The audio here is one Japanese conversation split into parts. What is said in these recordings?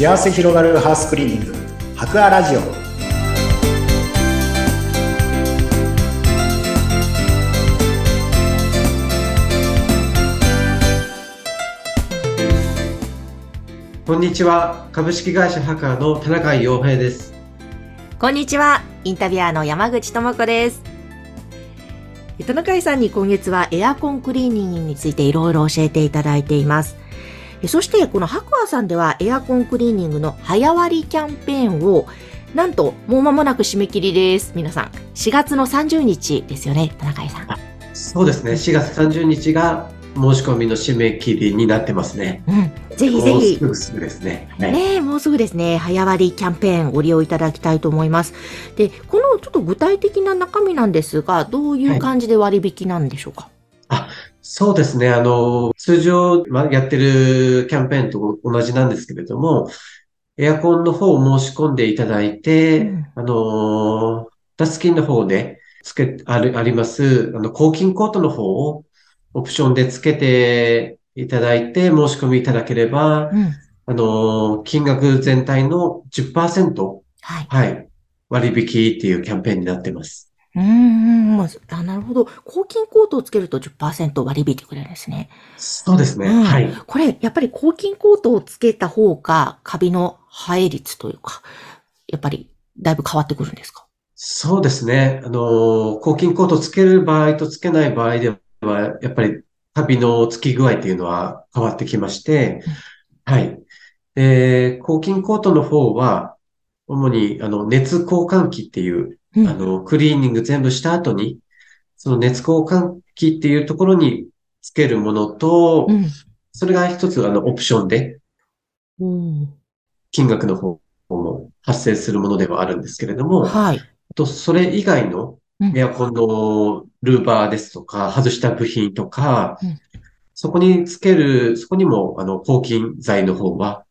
幸せ広がるハウスクリーニング博アラジオこんにちは。株式会社ハカーの田中洋平です。こんにちは。インタビュアーの山口智子です。田中井さんに今月はエアコンクリーニングについていろいろ教えていただいています。そしてこのハクアさんではエアコンクリーニングの早割キャンペーンをなんともう間もなく締め切りです。皆さん。4月の30日ですよね、田中井さん。そうですね。4月30日が申し込みの締め切りになってますね。うん。ぜひぜひもうす。ぐですね。はいねえ、もうすぐですね、早割キャンペーンご利用いただきたいと思います。で、このちょっと具体的な中身なんですが、どういう感じで割引なんでしょうか、そうですね。あの、通常まあやってるキャンペーンと同じなんですけれども、エアコンの方を申し込んでいただいて、うんあの、ダスキンの方でつけ、ある、あります、あの、抗菌コートの方をオプションでつけていただいて申し込みいただければ、うん。あの、金額全体の10%、はい。はい、割引っていうキャンペーンになってます。うんうんうん。あ、なるほど。抗菌コートをつけると10%割り引いてくれるんですね。そうですね。うんはい。これ、やっぱり抗菌コートをつけた方が、カビの生え率というか、やっぱり、だいぶ変わってくるんですか？そうですね。あの、抗菌コートつける場合とつけない場合では、やっぱりカビのつき具合っていうのは変わってきまして、はい。えー抗菌コートの方は、主に、あの、熱交換器っていう、うんあの、クリーニング全部した後に、その熱交換器っていうところにつけるものと、うん。それが一つ、あの、オプションで、うん。金額の方も発生するものではあるんですけれども、はい。あと、それ以外のうんエアコンのルーバーですとか、外した部品とかうん、そこにつける、そこにも、あの、抗菌剤の方は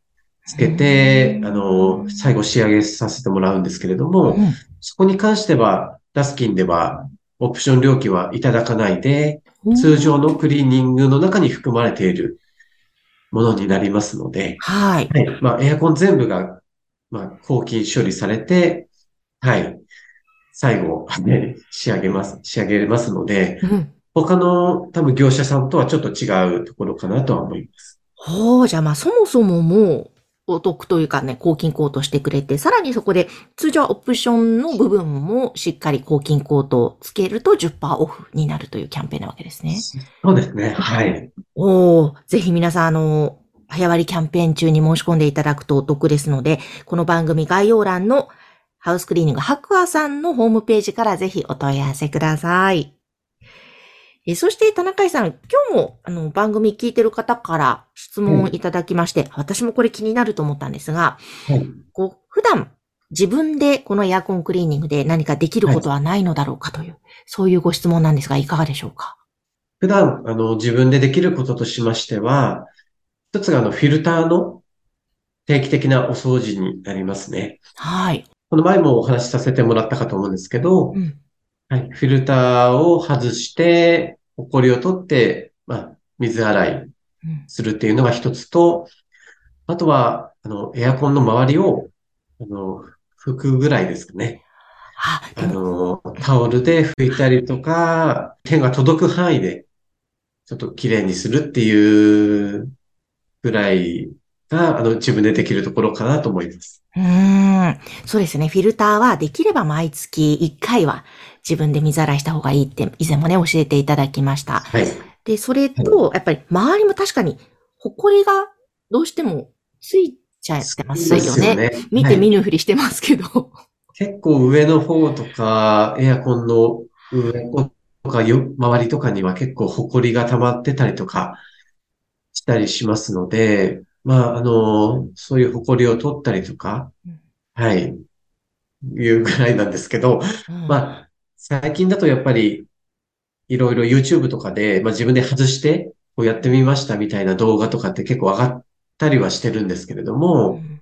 つけて、うんあの、最後仕上げさせてもらうんですけれども、うんそこに関しては、ダスキンでは、オプション料金はいただかないで、通常のクリーニングの中に含まれているものになりますので、はい。はい。まあ、エアコン全部が、まあ、抗菌処理されて、はい。最後、ね、仕上げます、仕上げますので、うん。他の多分業者さんとはちょっと違うところかなとは思います。ほう、じゃあまあそもそももうお得というかね、抗菌コートしてくれて、さらにそこで通常はオプションの部分もしっかり抗菌コートをつけると10%オフになるというキャンペーンなわけですね。そうですね。はい。おー、ぜひ皆さんあの、早割キャンペーン中に申し込んでいただくとお得ですので、この番組概要欄のハウスクリーニング白亜さんのホームページからぜひお問い合わせください。えそして田中井さん、今日もあの番組聞いてる方から質問をいただきまして、私もこれ気になると思ったんですが、はい。こう普段自分でこのエアコンクリーニングで何かできることはないのだろうかという、そういうご質問なんですが、いかがでしょうか？普段、あの、自分でできることとしましては、一つがあの、フィルターの定期的なお掃除になりますね。はい。この前もお話しさせてもらったかと思うんですけど、うん。はい、フィルターを外して、埃を取って、まあ、水洗いうんするっていうのが一つと、あとは、あの、エアコンの周りを、あの、拭くぐらいですかね。あ、の、タオルで拭いたりとか、手が届く範囲で、ちょっと綺麗にするっていうぐらいが、あの、自分でできるところかなと思います。うーん。そうですね。フィルターはできれば毎月1回は自分で水洗いした方がいいって以前もね、教えていただきました。はい。で、それと、やっぱり周りも確かに、埃がどうしてもついちゃってますよね。ね見て見ぬふりしてますけど。結構上の方とか、エアコンの上とかよ、周りとかには結構埃が溜まってたりとかしたりしますので、まあ、あの、そういう埃を取ったりとかうん、はい、いうぐらいなんですけど、うん。まあ、最近だとやっぱり、いろいろ YouTube とかで、まあ自分で外して、こうやってみましたみたいな動画とかって結構上がったりはしてるんですけれども、うん。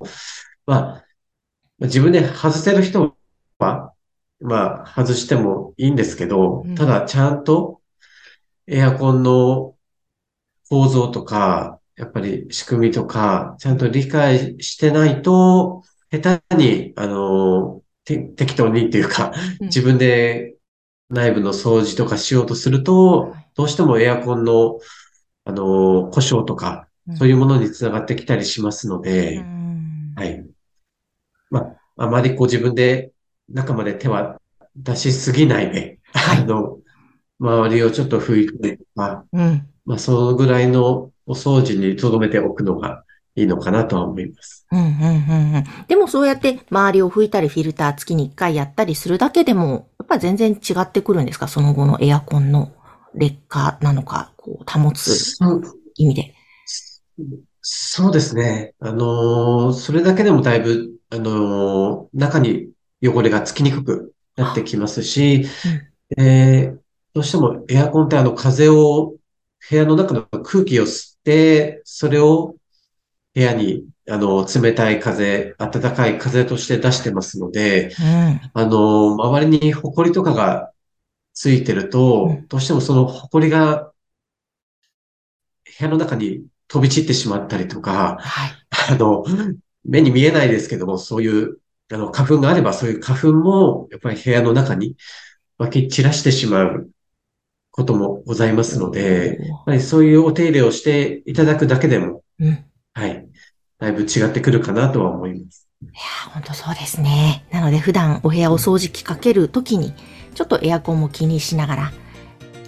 まあ、自分で外せる人は、まあ、外してもいいんですけどうん、ただちゃんとエアコンの構造とか、やっぱり仕組みとか、ちゃんと理解してないと、下手に、あの、て適当にっていうか、うん。自分で内部の掃除とかしようとするとはい、どうしてもエアコンの、あの、故障とか、そういうものにつながってきたりしますのうで、ん。はい。まあ、あまりこう自分で中まで手は出しすぎないで、はい。あの、周りをちょっと拭いてとか、うん。まあ、そのぐらいのお掃除に留めておくのがいいのかなとは思います。うん、うん、うん、うん。でもそうやって周りを拭いたりフィルター月に1回やったりするだけでも、やっぱ全然違ってくるんですか？その後のエアコンの劣化なのか、こう、保つ意味で。そうですね。あのーそれだけでもだいぶ、あのー中に汚れがつきにくくなってきますし、えーどうしてもエアコンってあの風を、部屋の中の空気を吸って、それを部屋に、あの、冷たい風、暖かい風として出してますので、うん。あの、周りに埃とかがついてるとうん、どうしてもその埃が部屋の中に飛び散ってしまったりとか、はい。あの、目に見えないですけども、そういう、あの、花粉があれば、そういう花粉も、やっぱり部屋の中に湧き散らしてしまうこともございますので、やっぱりそういうお手入れをしていただくだけでも、うん。いはい、だいぶ違ってくるかなとは思います。やー、ほんとそうですね。なので普段お部屋を掃除機かけるときに、ちょっとエアコンも気にしながら、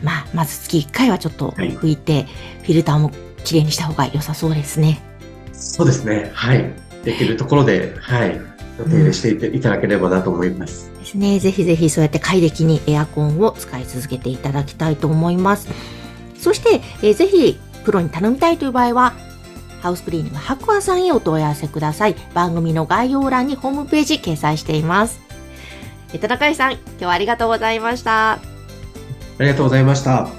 まあ、まず月1回はちょっとはい拭いて、フィルターもきれいにした方が良さそうですね。そうですね。はい。できるところで、はい、お手入れしていただければなと思います。ですね。ぜひぜひそうやって快適にエアコンを使い続けていただきたいと思います。そして、えーぜひプロに頼みたいという場合は、ハウスクリーニング白亜さんへお問い合わせください。番組の概要欄にホームページ掲載しています。えー田中さん、今日はありがとうございました。ありがとうございました。